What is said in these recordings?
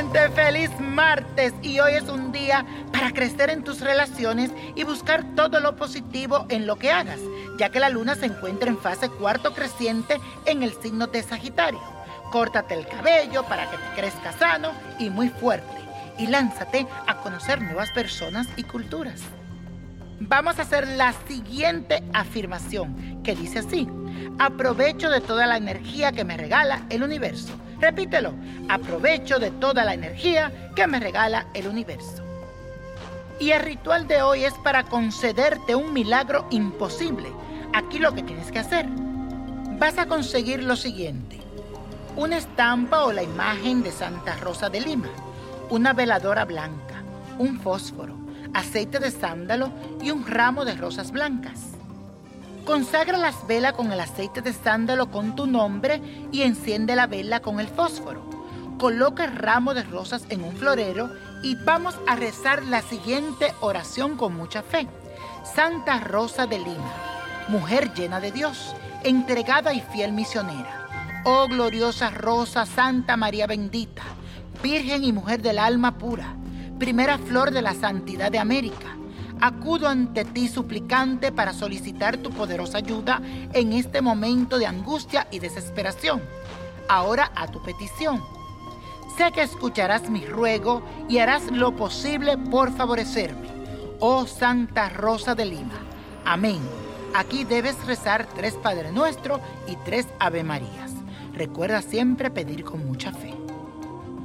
gente, feliz martes y hoy es un día para crecer en tus relaciones y buscar todo lo positivo en lo que hagas, ya que la luna se encuentra en fase cuarto creciente en el signo de Sagitario. Córtate el cabello para que te crezca sano y muy fuerte y lánzate a conocer nuevas personas y culturas. Vamos a hacer la siguiente afirmación que dice así, aprovecho de toda la energía que me regala el universo. Repítelo, aprovecho de toda la energía que me regala el universo. Y el ritual de hoy es para concederte un milagro imposible. Aquí lo que tienes que hacer, vas a conseguir lo siguiente. Una estampa o la imagen de Santa Rosa de Lima, una veladora blanca, un fósforo, aceite de sándalo y un ramo de rosas blancas. Consagra las velas con el aceite de sándalo con tu nombre y enciende la vela con el fósforo. Coloca el ramo de rosas en un florero y vamos a rezar la siguiente oración con mucha fe. Santa Rosa de Lima, mujer llena de Dios, entregada y fiel misionera. Oh gloriosa Rosa, Santa María bendita, Virgen y mujer del alma pura, primera flor de la santidad de América acudo ante ti suplicante para solicitar tu poderosa ayuda en este momento de angustia y desesperación. Ahora a tu petición. Sé que escucharás mi ruego y harás lo posible por favorecerme. Oh Santa Rosa de Lima. Amén. Aquí debes rezar tres Padre Nuestro y tres Ave Marías. Recuerda siempre pedir con mucha fe.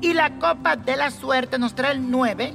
Y la copa de la suerte nos trae el 9,